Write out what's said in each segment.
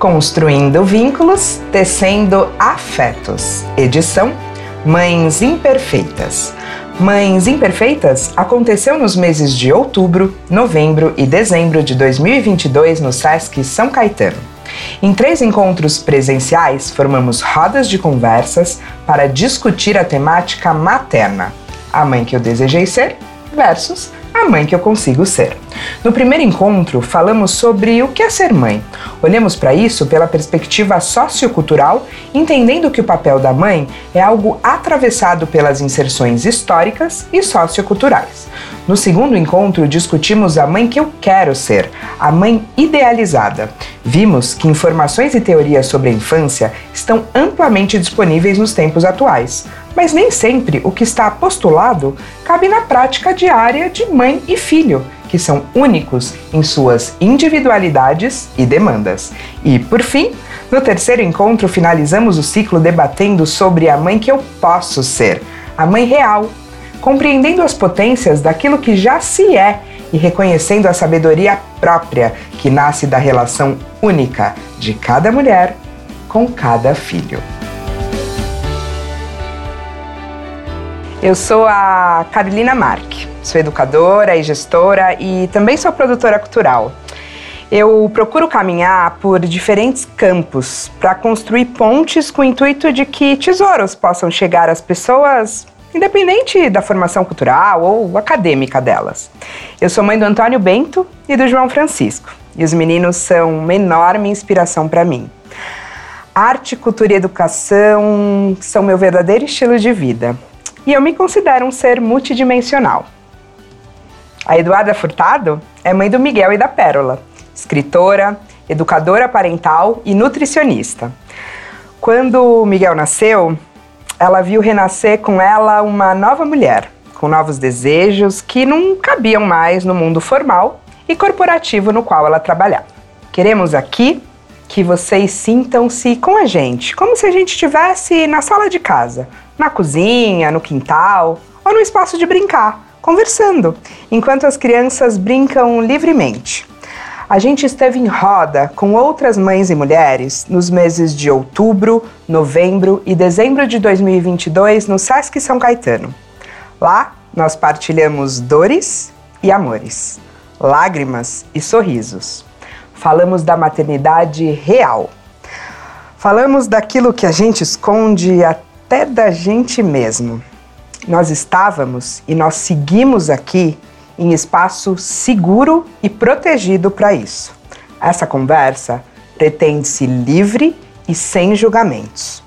Construindo vínculos, tecendo afetos. Edição Mães Imperfeitas. Mães Imperfeitas aconteceu nos meses de outubro, novembro e dezembro de 2022 no SESC São Caetano. Em três encontros presenciais, formamos rodas de conversas para discutir a temática materna: a mãe que eu desejei ser versus a mãe que eu consigo ser. No primeiro encontro, falamos sobre o que é ser mãe. Olhamos para isso pela perspectiva sociocultural, entendendo que o papel da mãe é algo atravessado pelas inserções históricas e socioculturais. No segundo encontro, discutimos a mãe que eu quero ser, a mãe idealizada. Vimos que informações e teorias sobre a infância estão amplamente disponíveis nos tempos atuais, mas nem sempre o que está postulado cabe na prática diária de mãe e filho, que são únicos em suas individualidades e demandas. E, por fim, no terceiro encontro, finalizamos o ciclo debatendo sobre a mãe que eu posso ser, a mãe real, compreendendo as potências daquilo que já se é e reconhecendo a sabedoria própria que nasce da relação única de cada mulher com cada filho. Eu sou a Carolina Marque, sou educadora e gestora e também sou produtora cultural. Eu procuro caminhar por diferentes campos para construir pontes com o intuito de que tesouros possam chegar às pessoas, independente da formação cultural ou acadêmica delas. Eu sou mãe do Antônio Bento e do João Francisco, e os meninos são uma enorme inspiração para mim. Arte, cultura e educação são meu verdadeiro estilo de vida e eu me considero um ser multidimensional. A Eduarda Furtado é mãe do Miguel e da Pérola, escritora, educadora parental e nutricionista. Quando o Miguel nasceu, ela viu renascer com ela uma nova mulher, com novos desejos que não cabiam mais no mundo formal e corporativo no qual ela trabalhava. Queremos aqui que vocês sintam-se com a gente, como se a gente estivesse na sala de casa, na cozinha, no quintal ou no espaço de brincar, conversando, enquanto as crianças brincam livremente. A gente esteve em roda com outras mães e mulheres nos meses de outubro, novembro e dezembro de 2022 no SESC São Caetano. Lá, nós partilhamos dores e amores, lágrimas e sorrisos falamos da maternidade real. Falamos daquilo que a gente esconde até da gente mesmo. Nós estávamos e nós seguimos aqui em espaço seguro e protegido para isso. Essa conversa pretende-se livre e sem julgamentos.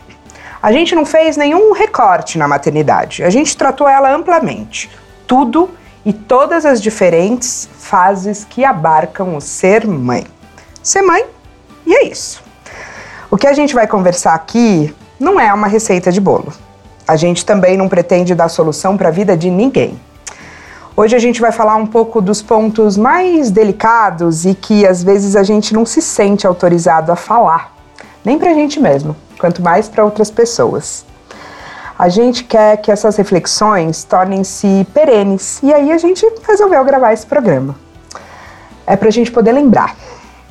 A gente não fez nenhum recorte na maternidade, a gente tratou ela amplamente. Tudo e todas as diferentes fases que abarcam o ser mãe ser mãe, e é isso. O que a gente vai conversar aqui não é uma receita de bolo. A gente também não pretende dar solução para a vida de ninguém. Hoje a gente vai falar um pouco dos pontos mais delicados e que às vezes a gente não se sente autorizado a falar, nem para a gente mesmo, quanto mais para outras pessoas. A gente quer que essas reflexões tornem-se perenes e aí a gente resolveu gravar esse programa. É para a gente poder lembrar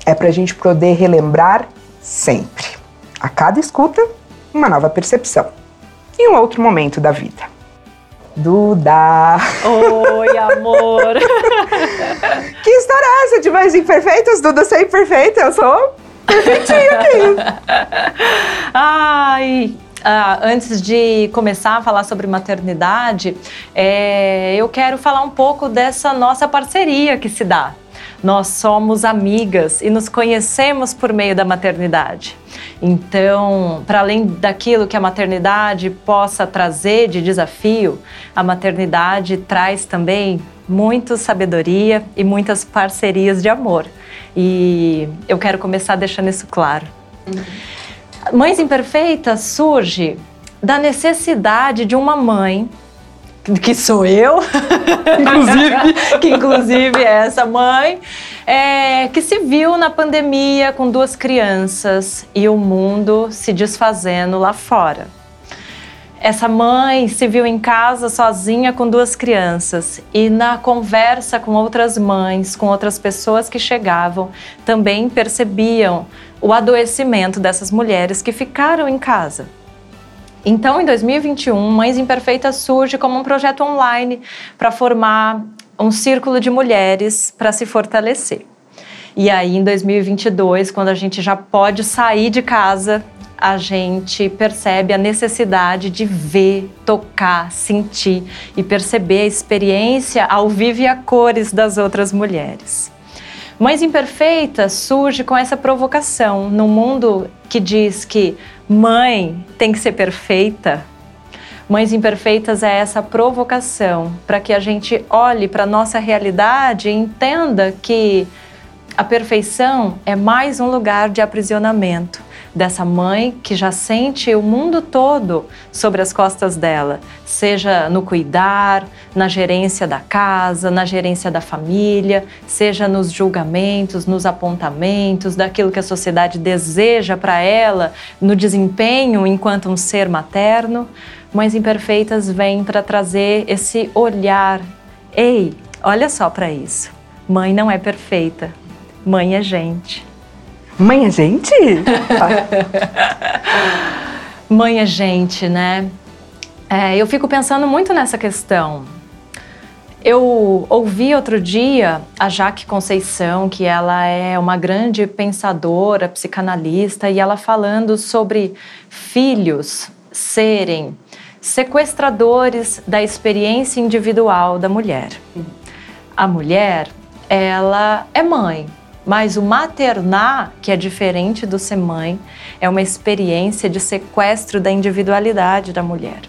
é para a gente poder relembrar sempre. A cada escuta, uma nova percepção. E um outro momento da vida. Duda! Oi, amor! que história é essa de mais imperfeitas? Duda ser imperfeita? Eu sou perfeitinha aqui. Ai, ah, antes de começar a falar sobre maternidade, é, eu quero falar um pouco dessa nossa parceria que se dá nós somos amigas e nos conhecemos por meio da maternidade. Então, para além daquilo que a maternidade possa trazer de desafio, a maternidade traz também muita sabedoria e muitas parcerias de amor. E eu quero começar deixando isso claro. Mães Imperfeitas surge da necessidade de uma mãe que sou eu, inclusive, que inclusive é essa mãe, é, que se viu na pandemia com duas crianças e o mundo se desfazendo lá fora. Essa mãe se viu em casa sozinha com duas crianças e na conversa com outras mães, com outras pessoas que chegavam, também percebiam o adoecimento dessas mulheres que ficaram em casa. Então, em 2021, Mães Imperfeitas surge como um projeto online para formar um círculo de mulheres para se fortalecer. E aí, em 2022, quando a gente já pode sair de casa, a gente percebe a necessidade de ver, tocar, sentir e perceber a experiência ao vivo e a cores das outras mulheres. Mães Imperfeitas surge com essa provocação no mundo que diz que mãe tem que ser perfeita. Mães Imperfeitas é essa provocação para que a gente olhe para a nossa realidade e entenda que a perfeição é mais um lugar de aprisionamento dessa mãe que já sente o mundo todo sobre as costas dela, seja no cuidar, na gerência da casa, na gerência da família, seja nos julgamentos, nos apontamentos, daquilo que a sociedade deseja para ela, no desempenho enquanto um ser materno. Mães Imperfeitas vêm para trazer esse olhar. Ei, olha só para isso. Mãe não é perfeita. Mãe é gente. Mãe é gente? Mãe é gente, né? É, eu fico pensando muito nessa questão. Eu ouvi outro dia a Jaque Conceição, que ela é uma grande pensadora, psicanalista, e ela falando sobre filhos serem sequestradores da experiência individual da mulher. A mulher, ela é mãe, mas o maternar, que é diferente do ser mãe, é uma experiência de sequestro da individualidade da mulher.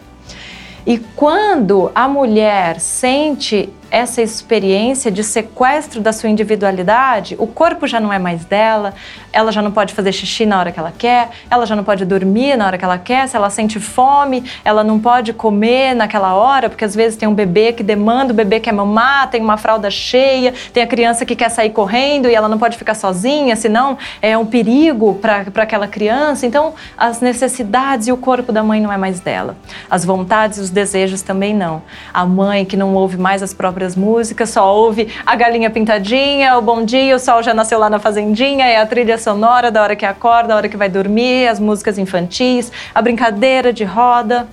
E quando a mulher sente essa experiência de sequestro da sua individualidade, o corpo já não é mais dela, ela já não pode fazer xixi na hora que ela quer, ela já não pode dormir na hora que ela quer, se ela sente fome, ela não pode comer naquela hora, porque às vezes tem um bebê que demanda, o bebê quer mamar, tem uma fralda cheia, tem a criança que quer sair correndo e ela não pode ficar sozinha, senão é um perigo para aquela criança. Então, as necessidades e o corpo da mãe não é mais dela. As vontades e os desejos também não. A mãe que não ouve mais as próprias próprias músicas, só ouve a galinha pintadinha, o bom dia, o sol já nasceu lá na fazendinha, é a trilha sonora da hora que acorda, da hora que vai dormir, as músicas infantis, a brincadeira de roda.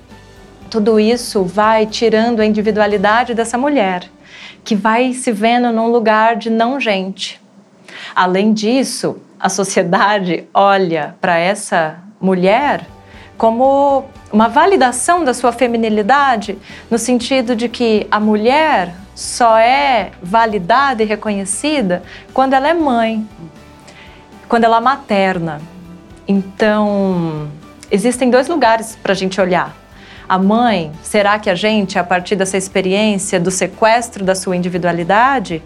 Tudo isso vai tirando a individualidade dessa mulher, que vai se vendo num lugar de não gente. Além disso, a sociedade olha para essa mulher como uma validação da sua feminilidade, no sentido de que a mulher só é validada e reconhecida quando ela é mãe, quando ela é materna. Então, existem dois lugares para a gente olhar. A mãe, será que a gente, a partir dessa experiência do sequestro da sua individualidade,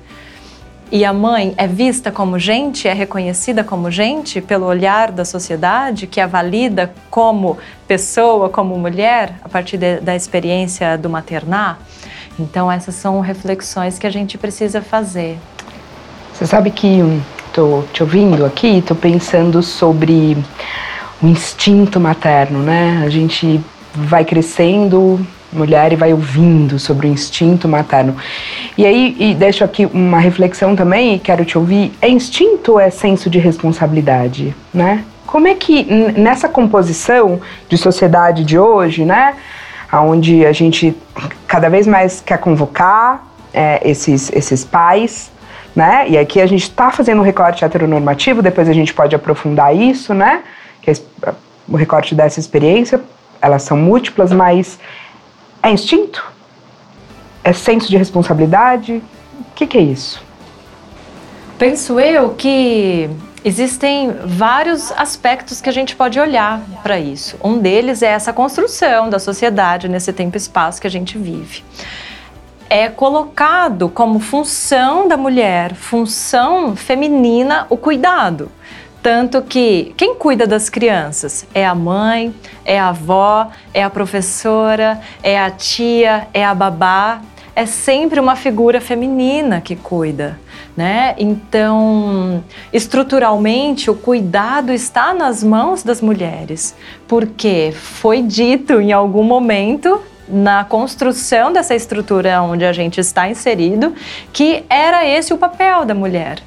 e a mãe é vista como gente, é reconhecida como gente pelo olhar da sociedade, que a valida como pessoa, como mulher, a partir de, da experiência do maternar? Então, essas são reflexões que a gente precisa fazer. Você sabe que estou te ouvindo aqui, estou pensando sobre o instinto materno, né? A gente vai crescendo, mulher, e vai ouvindo sobre o instinto materno. E aí, e deixo aqui uma reflexão também, quero te ouvir: é instinto ou é senso de responsabilidade, né? Como é que nessa composição de sociedade de hoje, né? onde a gente cada vez mais quer convocar é, esses, esses pais, né? E aqui a gente está fazendo um recorte heteronormativo, depois a gente pode aprofundar isso, né? Que é o recorte dessa experiência, elas são múltiplas, mas é instinto? É senso de responsabilidade? O que, que é isso? Penso eu que Existem vários aspectos que a gente pode olhar para isso. Um deles é essa construção da sociedade nesse tempo e espaço que a gente vive. É colocado como função da mulher, função feminina, o cuidado. Tanto que quem cuida das crianças é a mãe, é a avó, é a professora, é a tia, é a babá. É sempre uma figura feminina que cuida né? Então, estruturalmente, o cuidado está nas mãos das mulheres, porque foi dito em algum momento na construção dessa estrutura onde a gente está inserido que era esse o papel da mulher.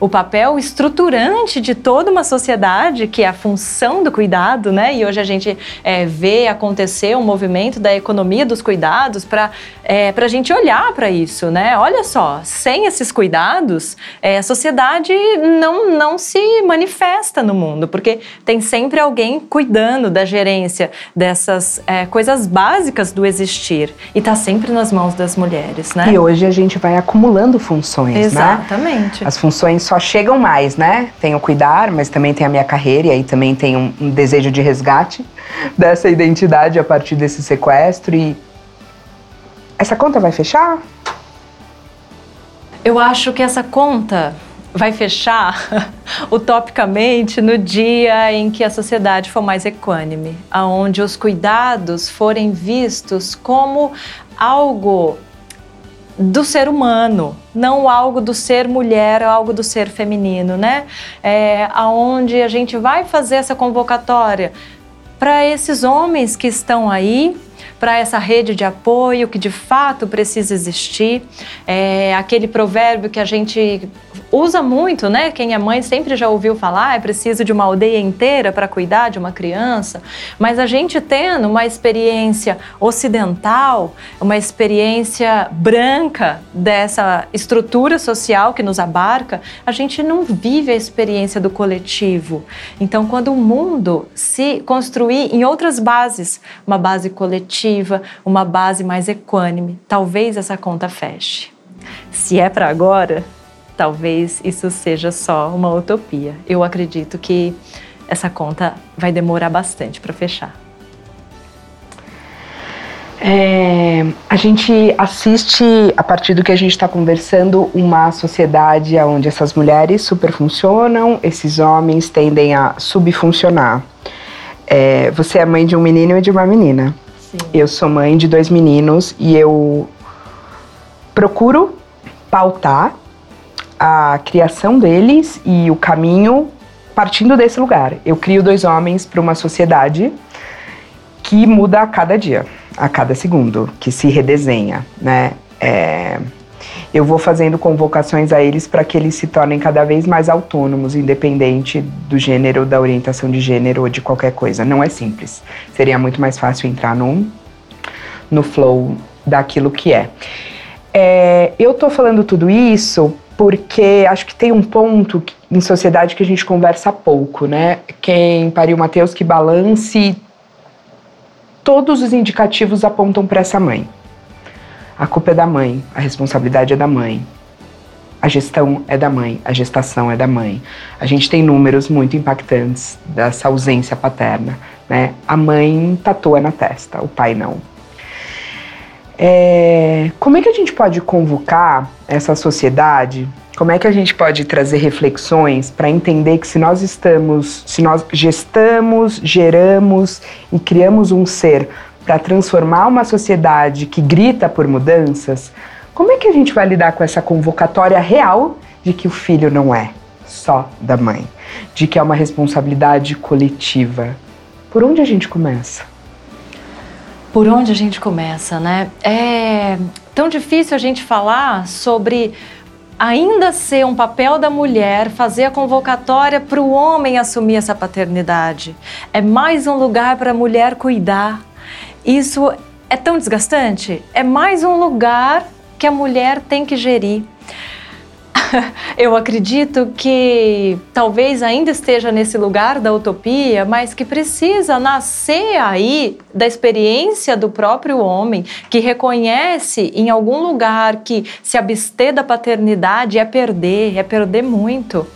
o papel estruturante de toda uma sociedade, que é a função do cuidado, né? E hoje a gente é, vê acontecer um movimento da economia dos cuidados para é, a gente olhar para isso, né? Olha só, sem esses cuidados, é, a sociedade não, não se manifesta no mundo, porque tem sempre alguém cuidando da gerência dessas é, coisas básicas do existir. E está sempre nas mãos das mulheres, né? E hoje a gente vai acumulando funções, né? Exatamente. Né? As funções só chegam mais, né? Tem o cuidar, mas também tem a minha carreira e aí também tem um, um desejo de resgate dessa identidade a partir desse sequestro e essa conta vai fechar? Eu acho que essa conta vai fechar utopicamente no dia em que a sociedade for mais equânime, aonde os cuidados forem vistos como algo do ser humano, não algo do ser mulher, algo do ser feminino, né? É, aonde a gente vai fazer essa convocatória para esses homens que estão aí para essa rede de apoio que de fato precisa existir. É aquele provérbio que a gente usa muito, né? Quem é mãe sempre já ouviu falar, é preciso de uma aldeia inteira para cuidar de uma criança. Mas a gente tendo uma experiência ocidental, uma experiência branca dessa estrutura social que nos abarca, a gente não vive a experiência do coletivo. Então, quando o mundo se construir em outras bases, uma base coletiva, uma base mais equânime, talvez essa conta feche. Se é para agora, talvez isso seja só uma utopia. Eu acredito que essa conta vai demorar bastante para fechar. É, a gente assiste, a partir do que a gente está conversando, uma sociedade onde essas mulheres superfuncionam, esses homens tendem a subfuncionar. É, você é mãe de um menino e de uma menina. Eu sou mãe de dois meninos e eu procuro pautar a criação deles e o caminho partindo desse lugar. Eu crio dois homens para uma sociedade que muda a cada dia, a cada segundo, que se redesenha, né? É, eu vou fazendo convocações a eles para que eles se tornem cada vez mais autônomos, independente do gênero, da orientação de gênero ou de qualquer coisa. Não é simples. Seria muito mais fácil entrar no, no flow daquilo que é. é eu tô falando tudo isso porque acho que tem um ponto em sociedade que a gente conversa pouco, né? Quem pariu Mateus que balance todos os indicativos apontam para essa mãe. A culpa é da mãe, a responsabilidade é da mãe. A gestão é da mãe, a gestação é da mãe. A gente tem números muito impactantes dessa ausência paterna, né? A mãe tatua na testa, o pai não. É, como é que a gente pode convocar essa sociedade? Como é que a gente pode trazer reflexões para entender que se nós estamos, se nós gestamos, geramos e criamos um ser para transformar uma sociedade que grita por mudanças, como é que a gente vai lidar com essa convocatória real de que o filho não é só da mãe, de que é uma responsabilidade coletiva? Por onde a gente começa? por onde a gente começa, né? É tão difícil a gente falar sobre ainda ser um papel da mulher fazer a convocatória para o homem assumir essa paternidade. É mais um lugar para a mulher cuidar. Isso é tão desgastante? É mais um lugar que a mulher tem que gerir. eu acredito que talvez ainda esteja nesse lugar da utopia, mas que precisa nascer aí da experiência do próprio homem, que reconhece em algum lugar que se abster da paternidade é perder, é perder muito.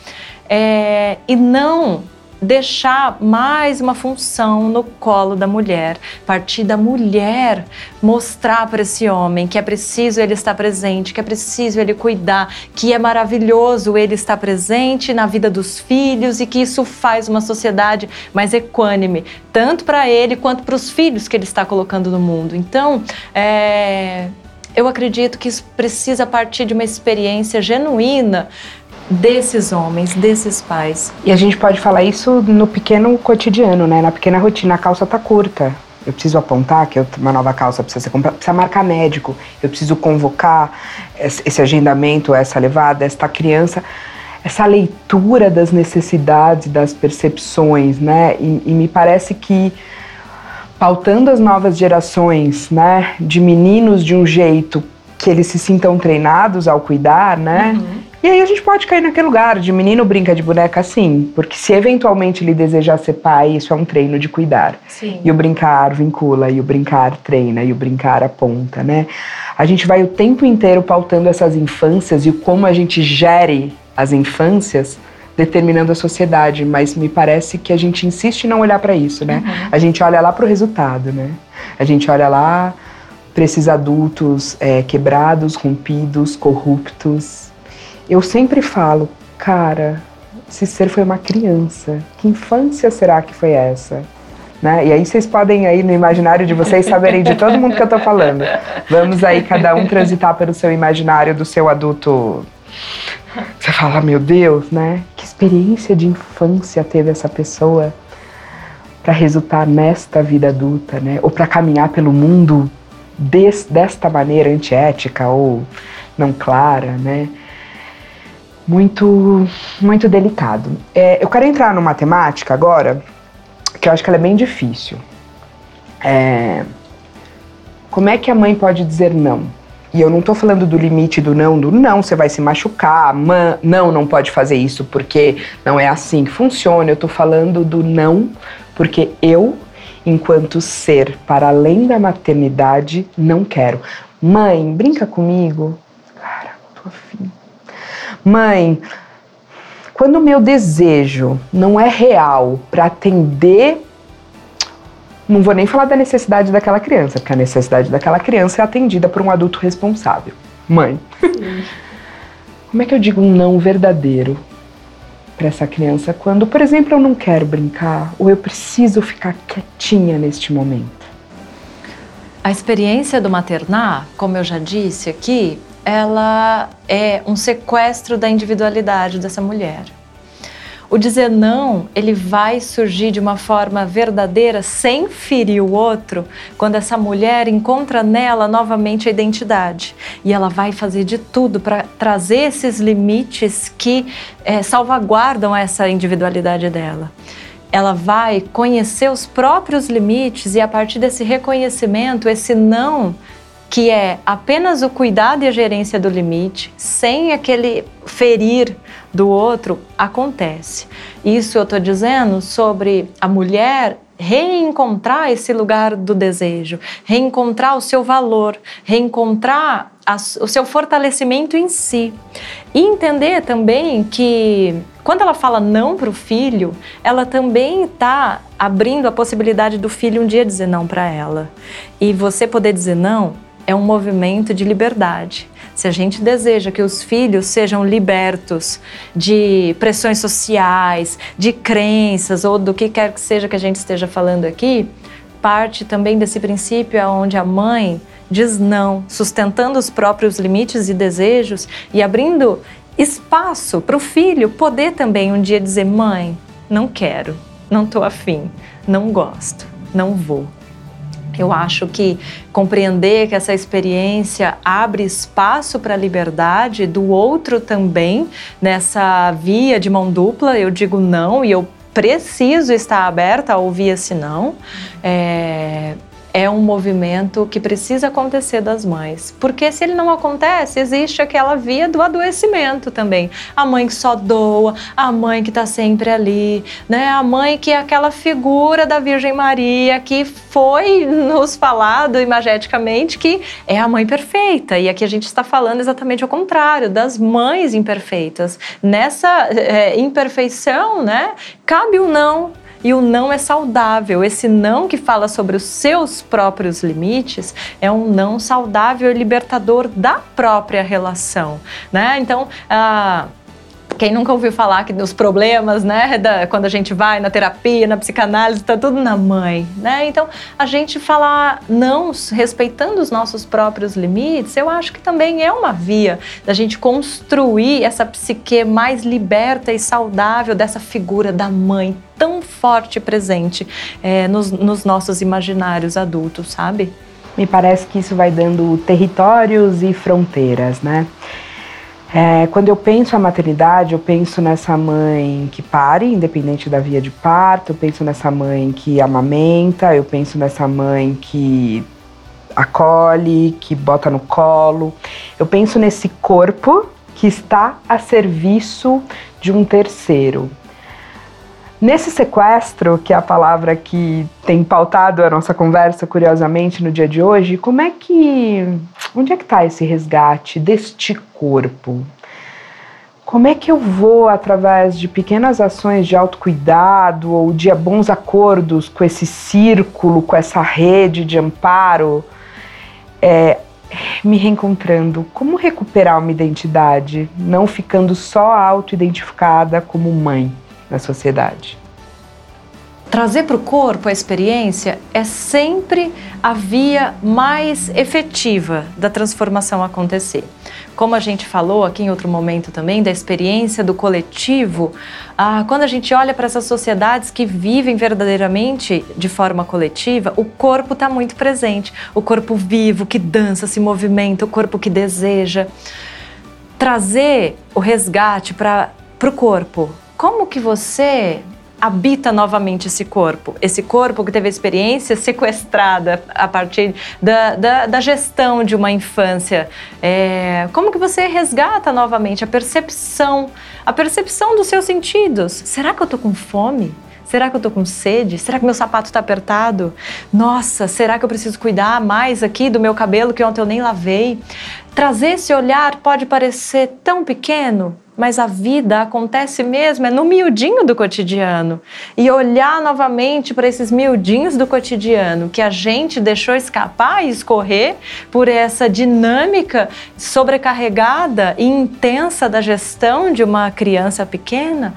É, e não deixar mais uma função no colo da mulher, partir da mulher mostrar para esse homem que é preciso ele estar presente, que é preciso ele cuidar, que é maravilhoso ele estar presente na vida dos filhos e que isso faz uma sociedade mais equânime, tanto para ele quanto para os filhos que ele está colocando no mundo. Então, é, eu acredito que isso precisa partir de uma experiência genuína desses homens, desses pais. E a gente pode falar isso no pequeno cotidiano, né? Na pequena rotina. A calça tá curta. Eu preciso apontar que uma nova calça precisa ser comprada, precisa marcar médico. Eu preciso convocar esse agendamento, essa levada, esta criança. essa leitura das necessidades, das percepções, né? E, e, me parece que pautando as novas gerações, né, de meninos de um jeito que eles se sintam treinados ao cuidar, né? Uhum. E aí a gente pode cair naquele lugar de menino brinca de boneca sim, porque se eventualmente ele desejar ser pai, isso é um treino de cuidar. Sim. E o brincar vincula, e o brincar treina, e o brincar aponta, né? A gente vai o tempo inteiro pautando essas infâncias e como a gente gere as infâncias determinando a sociedade, mas me parece que a gente insiste em não olhar para isso, né? Uhum. A gente olha lá para o resultado, né? A gente olha lá para esses adultos é, quebrados, rompidos, corruptos. Eu sempre falo, cara, esse ser foi uma criança. Que infância será que foi essa? Né? E aí vocês podem aí no imaginário de vocês saberem de todo mundo que eu tô falando. Vamos aí cada um transitar pelo seu imaginário do seu adulto você fala, meu Deus, né? Que experiência de infância teve essa pessoa para resultar nesta vida adulta, né? Ou para caminhar pelo mundo des, desta maneira antiética ou não clara, né? Muito, muito delicado. É, eu quero entrar numa temática agora que eu acho que ela é bem difícil. É, como é que a mãe pode dizer não? E eu não estou falando do limite do não, do não, você vai se machucar, man, não, não pode fazer isso porque não é assim que funciona. Eu estou falando do não porque eu, enquanto ser para além da maternidade, não quero. Mãe, brinca comigo. Cara, tô afim. Mãe, quando o meu desejo não é real para atender não vou nem falar da necessidade daquela criança, porque a necessidade daquela criança é atendida por um adulto responsável. Mãe. Como é que eu digo um não verdadeiro para essa criança quando, por exemplo, eu não quero brincar ou eu preciso ficar quietinha neste momento? A experiência do maternar, como eu já disse aqui, ela é um sequestro da individualidade dessa mulher. O dizer não, ele vai surgir de uma forma verdadeira, sem ferir o outro, quando essa mulher encontra nela novamente a identidade. E ela vai fazer de tudo para trazer esses limites que é, salvaguardam essa individualidade dela ela vai conhecer os próprios limites e a partir desse reconhecimento, esse não que é apenas o cuidado e a gerência do limite, sem aquele ferir do outro, acontece. Isso eu estou dizendo sobre a mulher reencontrar esse lugar do desejo, reencontrar o seu valor, reencontrar a, o seu fortalecimento em si. E entender também que quando ela fala não para o filho, ela também está abrindo a possibilidade do filho um dia dizer não para ela. E você poder dizer não é um movimento de liberdade. Se a gente deseja que os filhos sejam libertos de pressões sociais, de crenças ou do que quer que seja que a gente esteja falando aqui, parte também desse princípio onde a mãe diz não, sustentando os próprios limites e desejos e abrindo espaço para o filho poder também um dia dizer: mãe, não quero, não estou afim, não gosto, não vou. Eu acho que compreender que essa experiência abre espaço para a liberdade do outro também, nessa via de mão dupla, eu digo não e eu preciso estar aberta a ouvir esse não. É, é um movimento que precisa acontecer das mães. Porque se ele não acontece, existe aquela via do adoecimento também. A mãe que só doa, a mãe que está sempre ali, né? A mãe que é aquela figura da Virgem Maria que foi nos falado imageticamente que é a mãe perfeita. E aqui a gente está falando exatamente o contrário, das mães imperfeitas. Nessa é, imperfeição, né? Cabe o não, e o não é saudável. Esse não que fala sobre os seus próprios limites é um não saudável e libertador da própria relação, né? Então, ah, quem nunca ouviu falar que dos problemas, né, da, quando a gente vai na terapia, na psicanálise, está tudo na mãe, né? Então, a gente falar não, respeitando os nossos próprios limites, eu acho que também é uma via da gente construir essa psique mais liberta e saudável dessa figura da mãe tão forte e presente é, nos, nos nossos imaginários adultos, sabe? Me parece que isso vai dando territórios e fronteiras, né? É, quando eu penso a maternidade, eu penso nessa mãe que pare, independente da via de parto, eu penso nessa mãe que amamenta, eu penso nessa mãe que acolhe, que bota no colo. Eu penso nesse corpo que está a serviço de um terceiro. Nesse sequestro, que é a palavra que tem pautado a nossa conversa, curiosamente, no dia de hoje, como é que. Onde é que está esse resgate deste corpo? Como é que eu vou, através de pequenas ações de autocuidado ou de bons acordos com esse círculo, com essa rede de amparo, é, me reencontrando? Como recuperar uma identidade, não ficando só auto-identificada como mãe na sociedade? Trazer para o corpo a experiência é sempre a via mais efetiva da transformação acontecer. Como a gente falou aqui em outro momento também, da experiência do coletivo, ah, quando a gente olha para essas sociedades que vivem verdadeiramente de forma coletiva, o corpo está muito presente. O corpo vivo, que dança, se movimenta, o corpo que deseja. Trazer o resgate para o corpo. Como que você habita novamente esse corpo. Esse corpo que teve a experiência sequestrada a partir da, da, da gestão de uma infância. É, como que você resgata novamente a percepção, a percepção dos seus sentidos? Será que eu estou com fome? Será que eu tô com sede? Será que meu sapato está apertado? Nossa, será que eu preciso cuidar mais aqui do meu cabelo que ontem eu nem lavei? Trazer esse olhar pode parecer tão pequeno, mas a vida acontece mesmo, é no miudinho do cotidiano. E olhar novamente para esses miudinhos do cotidiano que a gente deixou escapar e escorrer por essa dinâmica sobrecarregada e intensa da gestão de uma criança pequena,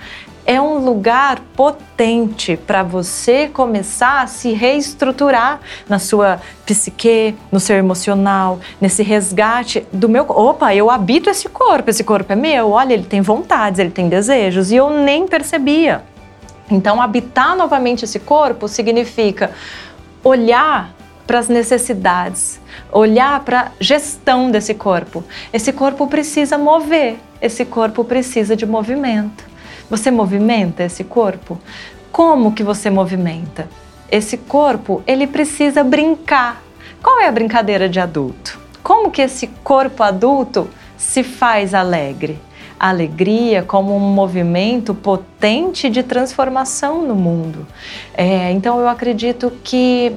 é um lugar potente para você começar a se reestruturar na sua psique, no seu emocional, nesse resgate do meu. Opa, eu habito esse corpo, esse corpo é meu, olha, ele tem vontades, ele tem desejos, e eu nem percebia. Então, habitar novamente esse corpo significa olhar para as necessidades, olhar para a gestão desse corpo. Esse corpo precisa mover, esse corpo precisa de movimento. Você movimenta esse corpo? Como que você movimenta? Esse corpo, ele precisa brincar. Qual é a brincadeira de adulto? Como que esse corpo adulto se faz alegre? Alegria como um movimento potente de transformação no mundo. É, então eu acredito que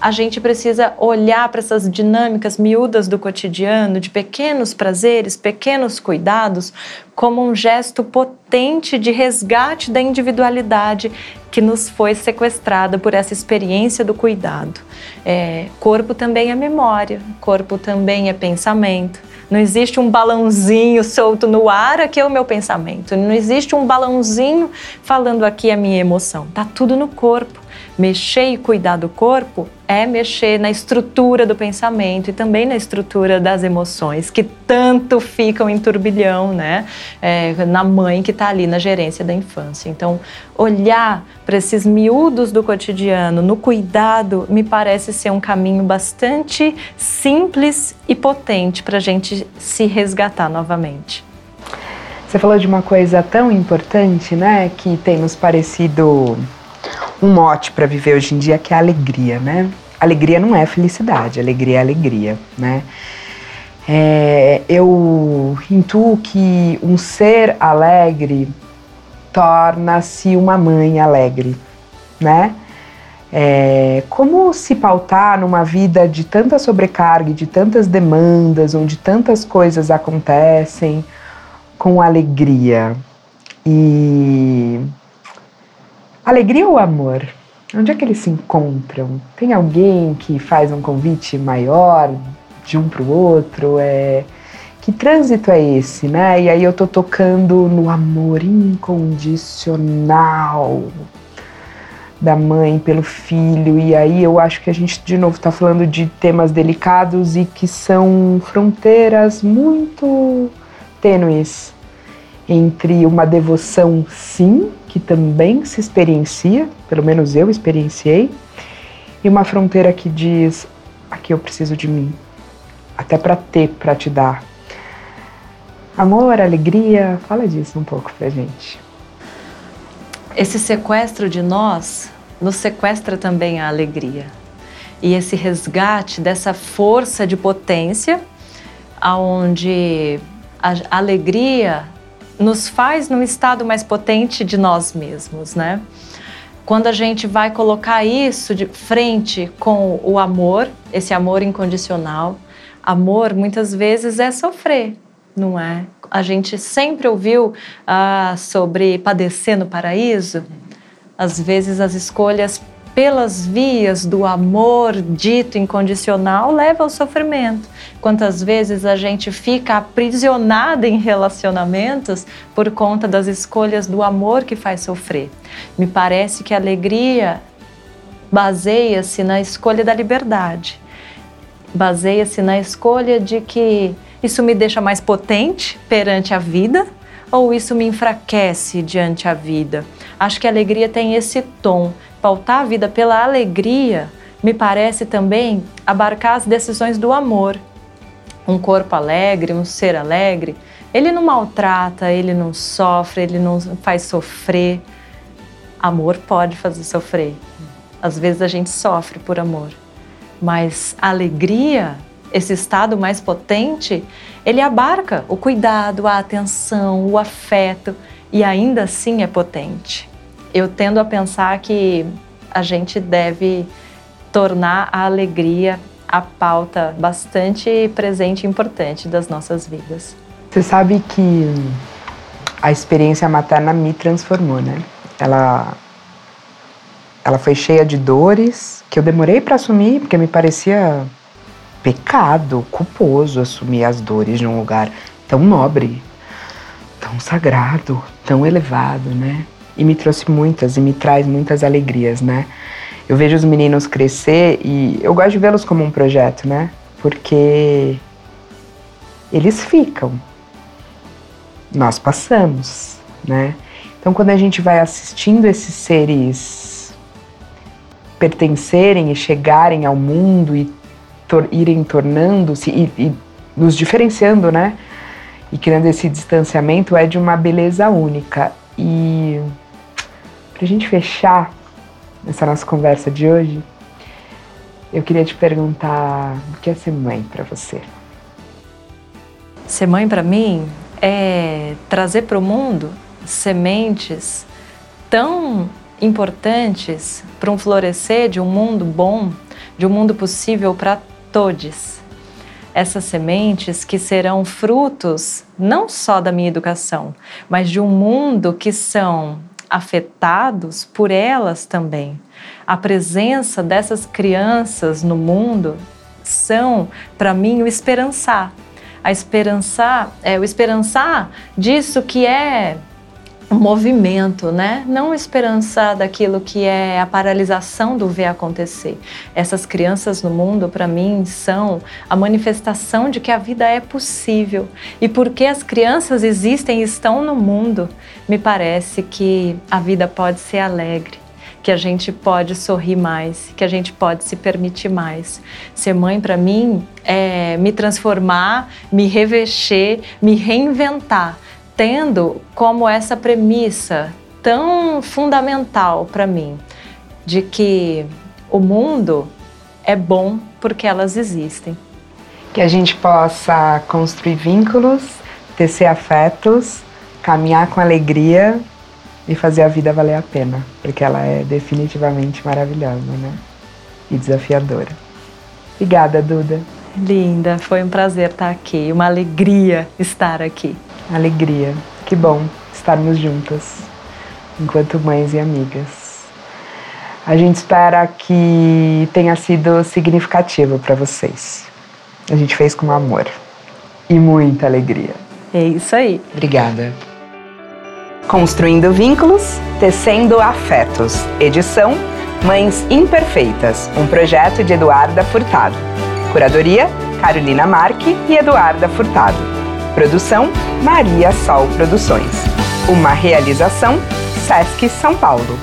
a gente precisa olhar para essas dinâmicas miúdas do cotidiano, de pequenos prazeres, pequenos cuidados, como um gesto potente de resgate da individualidade que nos foi sequestrada por essa experiência do cuidado. É, corpo também é memória, corpo também é pensamento. Não existe um balãozinho solto no ar, aqui é o meu pensamento. Não existe um balãozinho falando aqui a minha emoção. Tá tudo no corpo. Mexer e cuidar do corpo é mexer na estrutura do pensamento e também na estrutura das emoções, que tanto ficam em turbilhão, né? É, na mãe que está ali na gerência da infância. Então, olhar para esses miúdos do cotidiano, no cuidado, me parece ser um caminho bastante simples e potente para a gente se resgatar novamente. Você falou de uma coisa tão importante, né, que tem nos parecido um mote para viver hoje em dia que é a alegria, né? Alegria não é felicidade, alegria é alegria, né? É, eu intuo que um ser alegre torna-se uma mãe alegre, né? É, como se pautar numa vida de tanta sobrecarga, de tantas demandas, onde tantas coisas acontecem com alegria? E Alegria ou amor? Onde é que eles se encontram? Tem alguém que faz um convite maior de um para o outro? É... Que trânsito é esse, né? E aí eu tô tocando no amor incondicional da mãe pelo filho, e aí eu acho que a gente de novo está falando de temas delicados e que são fronteiras muito tênues entre uma devoção, sim, que também se experiencia, pelo menos eu experienciei, e uma fronteira que diz: aqui eu preciso de mim, até para ter, para te dar. Amor, alegria, fala disso um pouco pra gente. Esse sequestro de nós nos sequestra também a alegria. E esse resgate dessa força de potência, aonde a alegria nos faz num estado mais potente de nós mesmos, né? Quando a gente vai colocar isso de frente com o amor, esse amor incondicional, amor muitas vezes é sofrer, não é? A gente sempre ouviu ah, sobre padecer no paraíso. Às vezes as escolhas pelas vias do amor dito incondicional leva ao sofrimento. Quantas vezes a gente fica aprisionada em relacionamentos por conta das escolhas do amor que faz sofrer. Me parece que a alegria baseia-se na escolha da liberdade. Baseia-se na escolha de que isso me deixa mais potente perante a vida ou isso me enfraquece diante a vida. Acho que a alegria tem esse tom pautar a vida pela alegria me parece também abarcar as decisões do amor. Um corpo alegre, um ser alegre, ele não maltrata, ele não sofre, ele não faz sofrer. Amor pode fazer sofrer. Às vezes a gente sofre por amor, mas alegria, esse estado mais potente, ele abarca o cuidado, a atenção, o afeto e ainda assim é potente eu tendo a pensar que a gente deve tornar a alegria a pauta bastante presente e importante das nossas vidas. Você sabe que a experiência materna me transformou, né? Ela ela foi cheia de dores que eu demorei para assumir porque me parecia pecado, culposo assumir as dores de um lugar tão nobre, tão sagrado, tão elevado, né? E me trouxe muitas e me traz muitas alegrias, né? Eu vejo os meninos crescer e eu gosto de vê-los como um projeto, né? Porque eles ficam. Nós passamos, né? Então quando a gente vai assistindo esses seres pertencerem e chegarem ao mundo e tor irem tornando-se e, e nos diferenciando, né? E criando esse distanciamento é de uma beleza única. E para a gente fechar essa nossa conversa de hoje, eu queria te perguntar o que é ser mãe para você? Ser mãe para mim é trazer para o mundo sementes tão importantes para um florescer de um mundo bom, de um mundo possível para todos. Essas sementes que serão frutos não só da minha educação, mas de um mundo que são afetados por elas também. A presença dessas crianças no mundo são, para mim, o esperançar. A esperançar, é o esperançar disso que é movimento, né? Não esperança daquilo que é a paralisação do ver acontecer. Essas crianças no mundo, para mim, são a manifestação de que a vida é possível. E porque as crianças existem e estão no mundo, me parece que a vida pode ser alegre que a gente pode sorrir mais, que a gente pode se permitir mais. Ser mãe, para mim, é me transformar, me revestir, me reinventar tendo como essa premissa tão fundamental para mim de que o mundo é bom porque elas existem. Que a gente possa construir vínculos, tecer afetos, caminhar com alegria e fazer a vida valer a pena, porque ela é definitivamente maravilhosa, né? E desafiadora. Obrigada, Duda. Linda, foi um prazer estar aqui, uma alegria estar aqui alegria. Que bom estarmos juntas, enquanto mães e amigas. A gente espera que tenha sido significativo para vocês. A gente fez com amor e muita alegria. É isso aí. Obrigada. Construindo vínculos, tecendo afetos. Edição Mães Imperfeitas, um projeto de Eduarda Furtado. Curadoria Carolina Marque e Eduarda Furtado. Produção Maria Sol Produções. Uma realização Sesc São Paulo.